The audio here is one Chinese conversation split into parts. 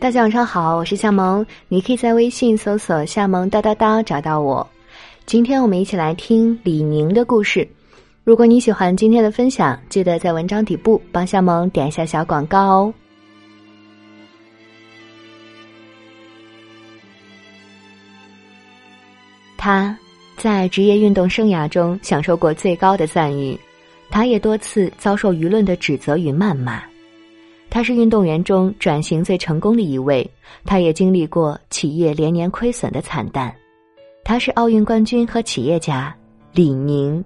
大家晚上好，我是夏萌，你可以在微信搜索“夏萌哒哒哒”找到我。今天我们一起来听李宁的故事。如果你喜欢今天的分享，记得在文章底部帮夏萌点一下小广告哦。他在职业运动生涯中享受过最高的赞誉，他也多次遭受舆论的指责与谩骂。他是运动员中转型最成功的一位，他也经历过企业连年亏损的惨淡。他是奥运冠军和企业家李宁。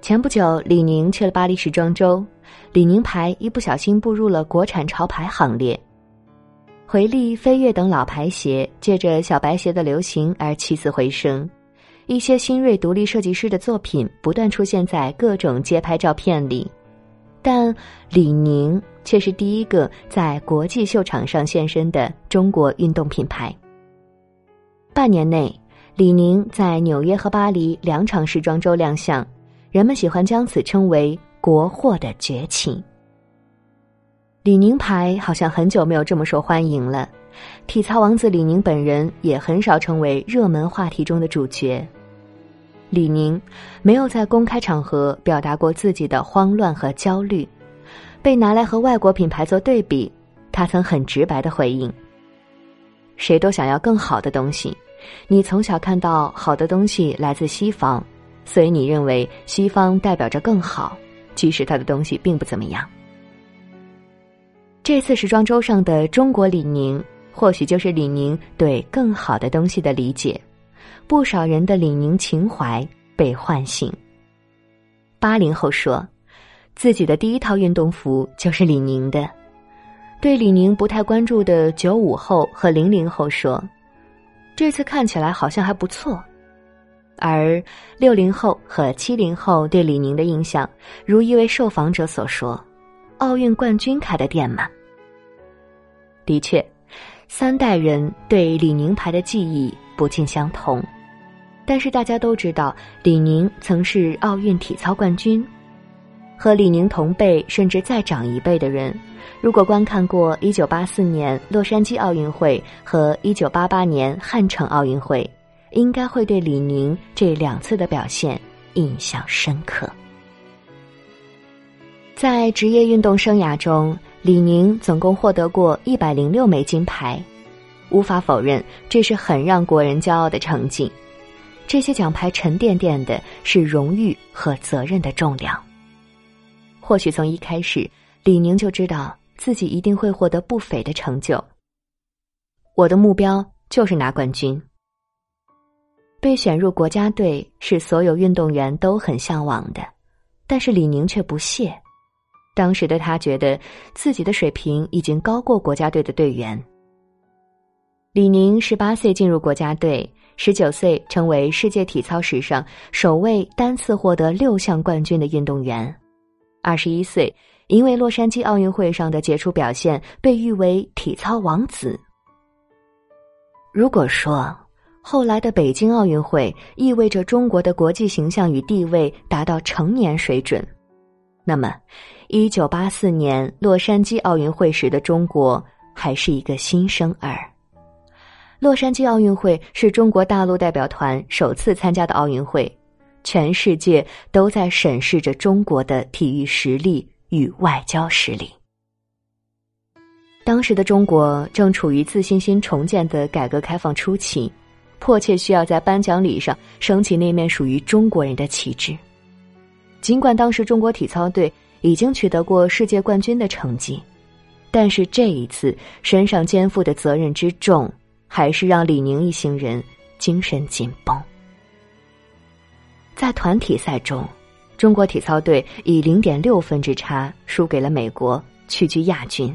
前不久，李宁去了巴黎时装周，李宁牌一不小心步入了国产潮牌行列。回力、飞跃等老牌鞋借着小白鞋的流行而起死回生，一些新锐独立设计师的作品不断出现在各种街拍照片里。但李宁却是第一个在国际秀场上现身的中国运动品牌。半年内，李宁在纽约和巴黎两场时装周亮相，人们喜欢将此称为“国货的崛起”。李宁牌好像很久没有这么受欢迎了，体操王子李宁本人也很少成为热门话题中的主角。李宁没有在公开场合表达过自己的慌乱和焦虑，被拿来和外国品牌做对比，他曾很直白的回应：“谁都想要更好的东西，你从小看到好的东西来自西方，所以你认为西方代表着更好，即使他的东西并不怎么样。”这次时装周上的中国李宁，或许就是李宁对更好的东西的理解。不少人的李宁情怀被唤醒。八零后说，自己的第一套运动服就是李宁的；对李宁不太关注的九五后和零零后说，这次看起来好像还不错。而六零后和七零后对李宁的印象，如一位受访者所说：“奥运冠军开的店嘛。”的确，三代人对李宁牌的记忆不尽相同。但是大家都知道，李宁曾是奥运体操冠军。和李宁同辈甚至再长一辈的人，如果观看过1984年洛杉矶奥运会和1988年汉城奥运会，应该会对李宁这两次的表现印象深刻。在职业运动生涯中，李宁总共获得过一百零六枚金牌，无法否认，这是很让国人骄傲的成绩。这些奖牌沉甸甸的，是荣誉和责任的重量。或许从一开始，李宁就知道自己一定会获得不菲的成就。我的目标就是拿冠军。被选入国家队是所有运动员都很向往的，但是李宁却不屑。当时的他觉得自己的水平已经高过国家队的队员。李宁十八岁进入国家队。十九岁成为世界体操史上首位单次获得六项冠军的运动员，二十一岁因为洛杉矶奥运会上的杰出表现被誉为体操王子。如果说后来的北京奥运会意味着中国的国际形象与地位达到成年水准，那么一九八四年洛杉矶奥运会时的中国还是一个新生儿。洛杉矶奥运会是中国大陆代表团首次参加的奥运会，全世界都在审视着中国的体育实力与外交实力。当时的中国正处于自信心重建的改革开放初期，迫切需要在颁奖礼上升起那面属于中国人的旗帜。尽管当时中国体操队已经取得过世界冠军的成绩，但是这一次身上肩负的责任之重。还是让李宁一行人精神紧绷。在团体赛中，中国体操队以零点六分之差输给了美国，屈居亚军。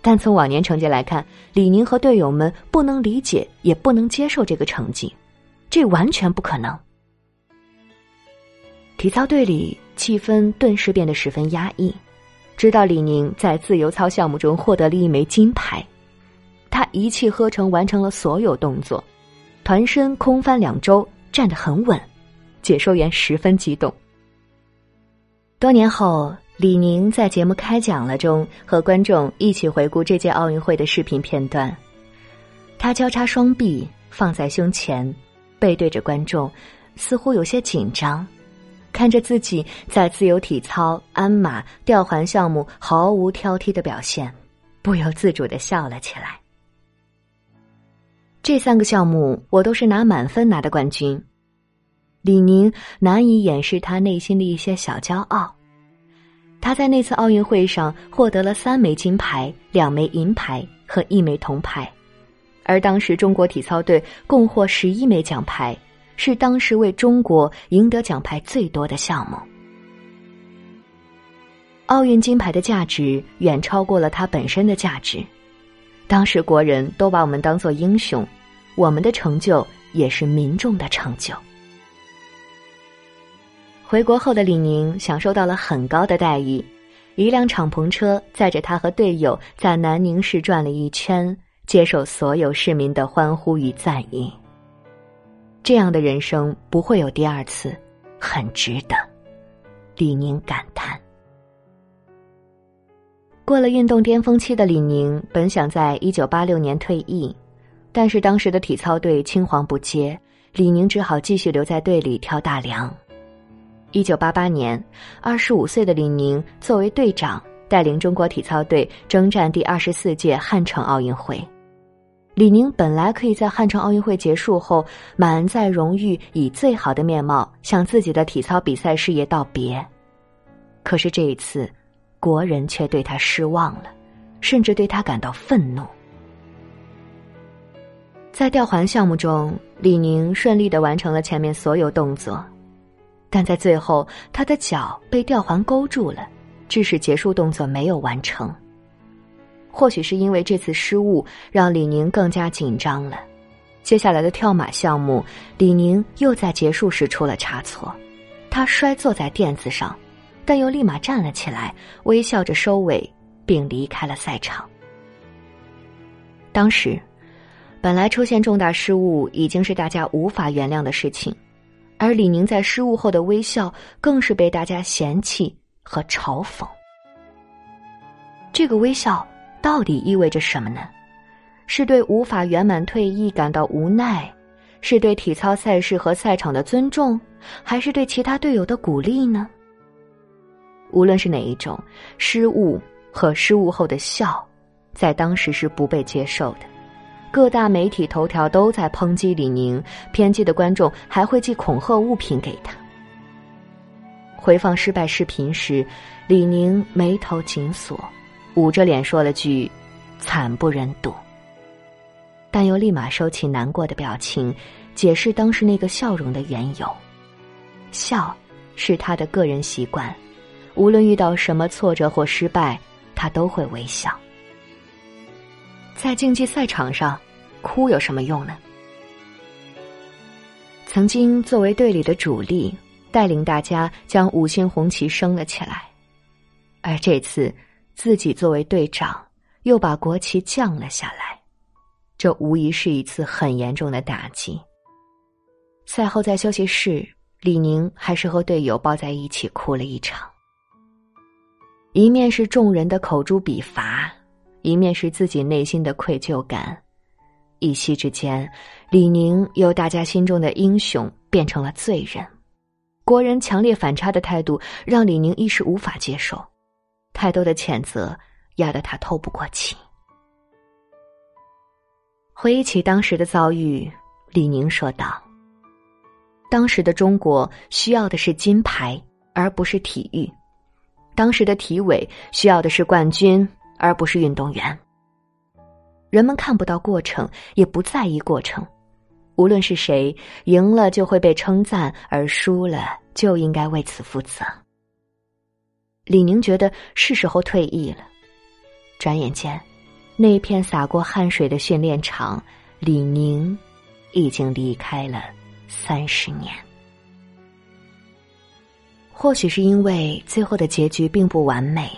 但从往年成绩来看，李宁和队友们不能理解，也不能接受这个成绩，这完全不可能。体操队里气氛顿时变得十分压抑，直到李宁在自由操项目中获得了一枚金牌。他一气呵成完成了所有动作，团身空翻两周，站得很稳。解说员十分激动。多年后，李宁在节目开讲了中和观众一起回顾这届奥运会的视频片段。他交叉双臂放在胸前，背对着观众，似乎有些紧张，看着自己在自由体操、鞍马、吊环项目毫无挑剔的表现，不由自主的笑了起来。这三个项目我都是拿满分拿的冠军。李宁难以掩饰他内心的一些小骄傲。他在那次奥运会上获得了三枚金牌、两枚银牌和一枚铜牌，而当时中国体操队共获十一枚奖牌，是当时为中国赢得奖牌最多的项目。奥运金牌的价值远超过了它本身的价值，当时国人都把我们当做英雄，我们的成就也是民众的成就。回国后的李宁享受到了很高的待遇，一辆敞篷车载着他和队友在南宁市转了一圈，接受所有市民的欢呼与赞誉。这样的人生不会有第二次，很值得。李宁感叹。过了运动巅峰期的李宁，本想在一九八六年退役，但是当时的体操队青黄不接，李宁只好继续留在队里挑大梁。一九八八年，二十五岁的李宁作为队长，带领中国体操队征战第二十四届汉城奥运会。李宁本来可以在汉城奥运会结束后满载荣誉，以最好的面貌向自己的体操比赛事业道别。可是这一次，国人却对他失望了，甚至对他感到愤怒。在吊环项目中，李宁顺利的完成了前面所有动作。但在最后，他的脚被吊环勾住了，致使结束动作没有完成。或许是因为这次失误，让李宁更加紧张了。接下来的跳马项目，李宁又在结束时出了差错，他摔坐在垫子上，但又立马站了起来，微笑着收尾，并离开了赛场。当时，本来出现重大失误已经是大家无法原谅的事情。而李宁在失误后的微笑，更是被大家嫌弃和嘲讽。这个微笑到底意味着什么呢？是对无法圆满退役感到无奈，是对体操赛事和赛场的尊重，还是对其他队友的鼓励呢？无论是哪一种，失误和失误后的笑，在当时是不被接受的。各大媒体头条都在抨击李宁，偏激的观众还会寄恐吓物品给他。回放失败视频时，李宁眉头紧锁，捂着脸说了句“惨不忍睹”，但又立马收起难过的表情，解释当时那个笑容的缘由：笑是他的个人习惯，无论遇到什么挫折或失败，他都会微笑。在竞技赛场上，哭有什么用呢？曾经作为队里的主力，带领大家将五星红旗升了起来，而这次自己作为队长，又把国旗降了下来，这无疑是一次很严重的打击。赛后在休息室，李宁还是和队友抱在一起哭了一场，一面是众人的口诛笔伐。一面是自己内心的愧疚感，一夕之间，李宁由大家心中的英雄变成了罪人。国人强烈反差的态度让李宁一时无法接受，太多的谴责压得他透不过气。回忆起当时的遭遇，李宁说道：“当时的中国需要的是金牌，而不是体育；当时的体委需要的是冠军。”而不是运动员。人们看不到过程，也不在意过程。无论是谁赢了，就会被称赞；而输了，就应该为此负责。李宁觉得是时候退役了。转眼间，那片洒过汗水的训练场，李宁已经离开了三十年。或许是因为最后的结局并不完美。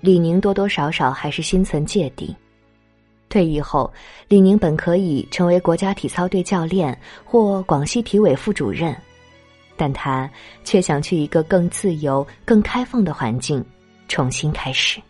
李宁多多少少还是心存芥蒂。退役后，李宁本可以成为国家体操队教练或广西体委副主任，但他却想去一个更自由、更开放的环境，重新开始。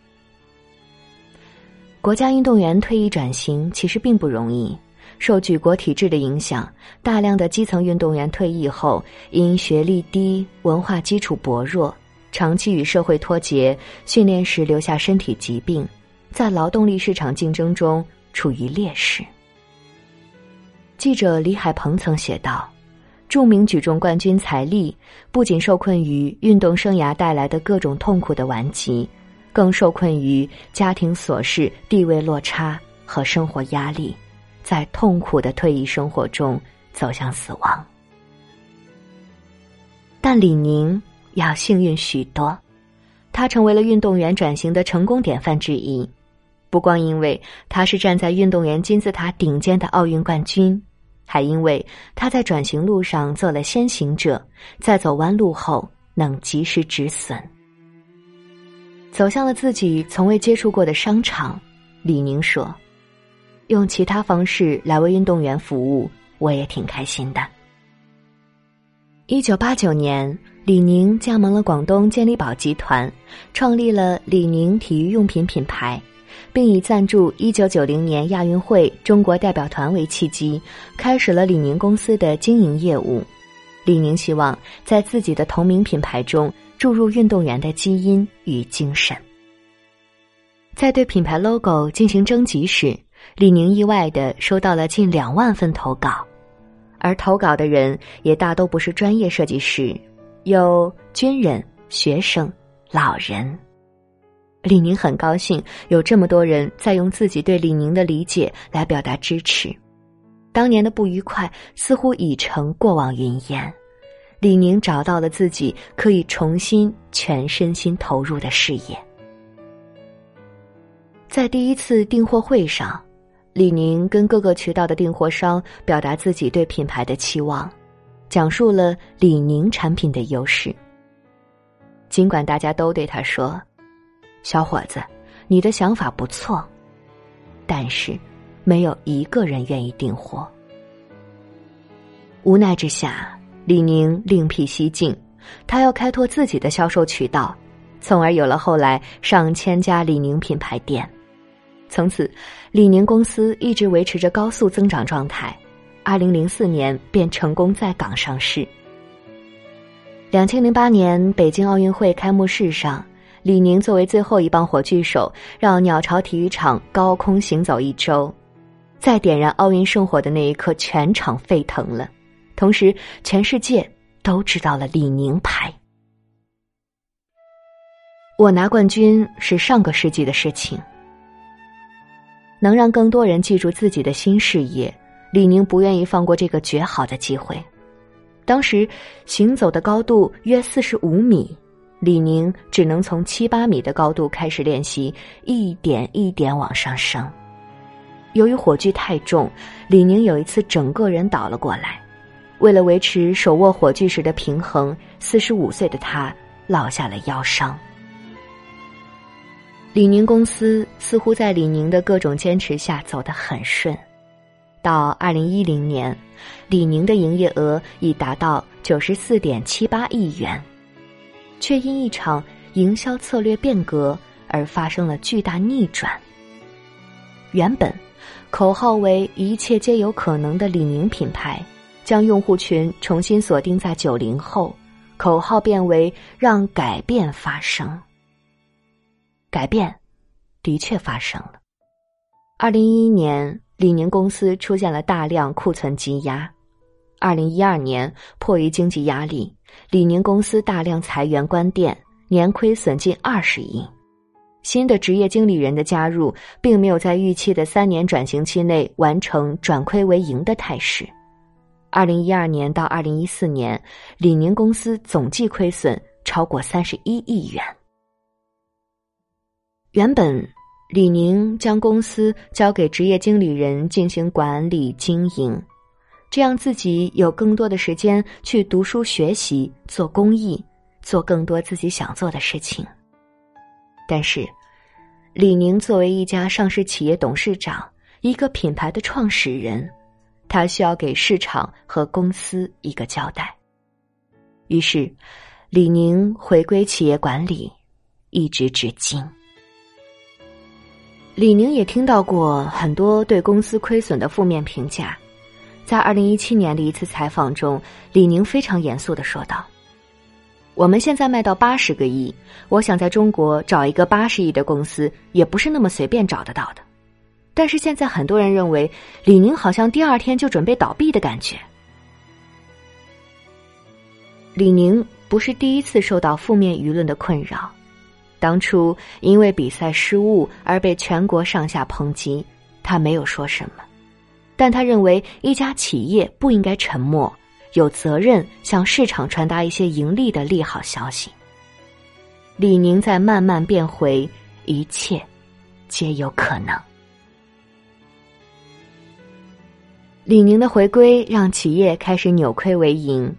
国家运动员退役转型其实并不容易，受举国体制的影响，大量的基层运动员退役后，因学历低、文化基础薄弱，长期与社会脱节，训练时留下身体疾病，在劳动力市场竞争中处于劣势。记者李海鹏曾写道：“著名举重冠军财力不仅受困于运动生涯带来的各种痛苦的顽疾，更受困于家庭琐事、地位落差和生活压力，在痛苦的退役生活中走向死亡。但李宁要幸运许多，他成为了运动员转型的成功典范之一。不光因为他是站在运动员金字塔顶尖的奥运冠军。”还因为他在转型路上做了先行者，在走弯路后能及时止损，走向了自己从未接触过的商场。李宁说：“用其他方式来为运动员服务，我也挺开心的。”一九八九年，李宁加盟了广东健力宝集团，创立了李宁体育用品品牌。并以赞助1990年亚运会中国代表团为契机，开始了李宁公司的经营业务。李宁希望在自己的同名品牌中注入运动员的基因与精神。在对品牌 logo 进行征集时，李宁意外的收到了近两万份投稿，而投稿的人也大都不是专业设计师，有军人、学生、老人。李宁很高兴有这么多人在用自己对李宁的理解来表达支持，当年的不愉快似乎已成过往云烟。李宁找到了自己可以重新全身心投入的事业。在第一次订货会上，李宁跟各个渠道的订货商表达自己对品牌的期望，讲述了李宁产品的优势。尽管大家都对他说。小伙子，你的想法不错，但是没有一个人愿意订货。无奈之下，李宁另辟蹊径，他要开拓自己的销售渠道，从而有了后来上千家李宁品牌店。从此，李宁公司一直维持着高速增长状态。二零零四年便成功在港上市。两千零八年北京奥运会开幕式上。李宁作为最后一帮火炬手，让鸟巢体育场高空行走一周，在点燃奥运圣火的那一刻，全场沸腾了。同时，全世界都知道了李宁牌。我拿冠军是上个世纪的事情，能让更多人记住自己的新事业，李宁不愿意放过这个绝好的机会。当时，行走的高度约四十五米。李宁只能从七八米的高度开始练习，一点一点往上升。由于火炬太重，李宁有一次整个人倒了过来。为了维持手握火炬时的平衡，四十五岁的他落下了腰伤。李宁公司似乎在李宁的各种坚持下走得很顺。到二零一零年，李宁的营业额已达到九十四点七八亿元。却因一场营销策略变革而发生了巨大逆转。原本口号为“一切皆有可能”的李宁品牌，将用户群重新锁定在九零后，口号变为“让改变发生”。改变的确发生了。二零一一年，李宁公司出现了大量库存积压。二零一二年，迫于经济压力。李宁公司大量裁员关店，年亏损近二十亿。新的职业经理人的加入，并没有在预期的三年转型期内完成转亏为盈的态势。二零一二年到二零一四年，李宁公司总计亏损超过三十一亿元。原本，李宁将公司交给职业经理人进行管理经营。这样自己有更多的时间去读书学习、做公益、做更多自己想做的事情。但是，李宁作为一家上市企业董事长、一个品牌的创始人，他需要给市场和公司一个交代。于是，李宁回归企业管理，一直至今。李宁也听到过很多对公司亏损的负面评价，在二零一七年的一次采访中，李宁非常严肃的说道：“我们现在卖到八十个亿，我想在中国找一个八十亿的公司，也不是那么随便找得到的。但是现在很多人认为，李宁好像第二天就准备倒闭的感觉。”李宁不是第一次受到负面舆论的困扰。当初因为比赛失误而被全国上下抨击，他没有说什么，但他认为一家企业不应该沉默，有责任向市场传达一些盈利的利好消息。李宁在慢慢变回，一切皆有可能。李宁的回归让企业开始扭亏为盈，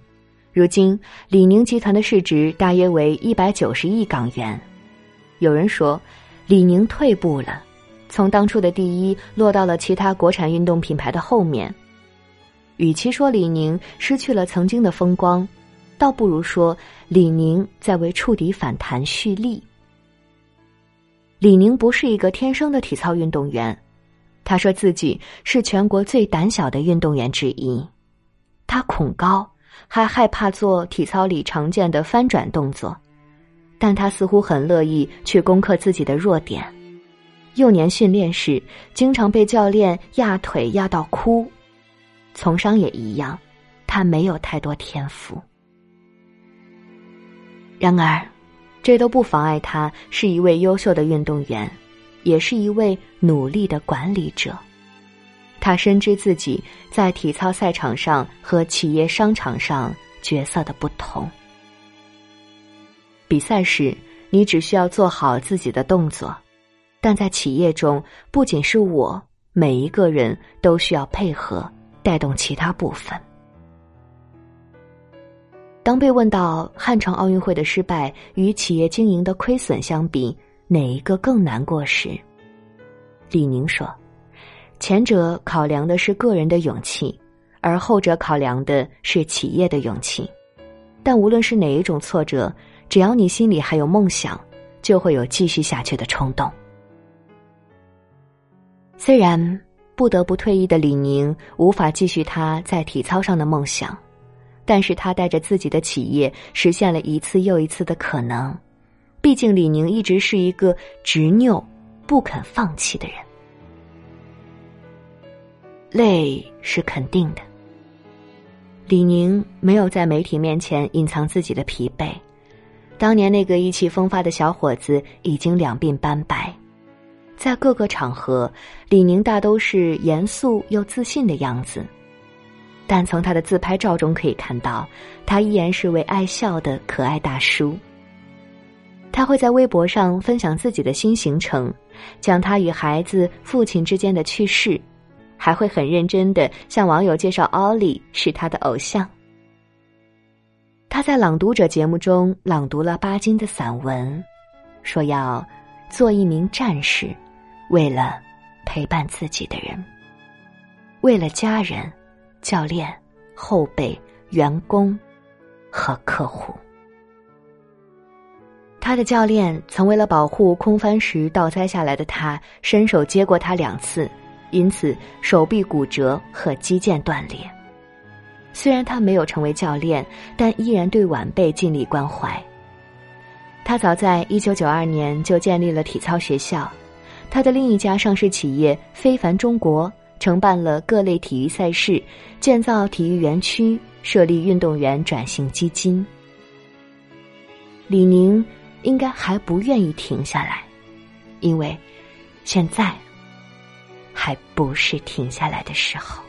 如今李宁集团的市值大约为一百九十亿港元。有人说，李宁退步了，从当初的第一落到了其他国产运动品牌的后面。与其说李宁失去了曾经的风光，倒不如说李宁在为触底反弹蓄力。李宁不是一个天生的体操运动员，他说自己是全国最胆小的运动员之一，他恐高，还害怕做体操里常见的翻转动作。但他似乎很乐意去攻克自己的弱点。幼年训练时，经常被教练压腿压到哭。从商也一样，他没有太多天赋。然而，这都不妨碍他是一位优秀的运动员，也是一位努力的管理者。他深知自己在体操赛场上和企业商场上角色的不同。比赛时，你只需要做好自己的动作；但在企业中，不仅是我，每一个人都需要配合，带动其他部分。当被问到汉城奥运会的失败与企业经营的亏损相比，哪一个更难过时，李宁说：“前者考量的是个人的勇气，而后者考量的是企业的勇气。但无论是哪一种挫折。”只要你心里还有梦想，就会有继续下去的冲动。虽然不得不退役的李宁无法继续他在体操上的梦想，但是他带着自己的企业实现了一次又一次的可能。毕竟李宁一直是一个执拗、不肯放弃的人。累是肯定的，李宁没有在媒体面前隐藏自己的疲惫。当年那个意气风发的小伙子已经两鬓斑白，在各个场合，李宁大都是严肃又自信的样子，但从他的自拍照中可以看到，他依然是位爱笑的可爱大叔。他会在微博上分享自己的新行程，讲他与孩子、父亲之间的趣事，还会很认真的向网友介绍奥利是他的偶像。他在《朗读者》节目中朗读了巴金的散文，说要做一名战士，为了陪伴自己的人，为了家人、教练、后辈、员工和客户。他的教练曾为了保护空翻时倒栽下来的他，伸手接过他两次，因此手臂骨折和肌腱断裂。虽然他没有成为教练，但依然对晚辈尽力关怀。他早在一九九二年就建立了体操学校，他的另一家上市企业非凡中国承办了各类体育赛事，建造体育园区，设立运动员转型基金。李宁应该还不愿意停下来，因为现在还不是停下来的时候。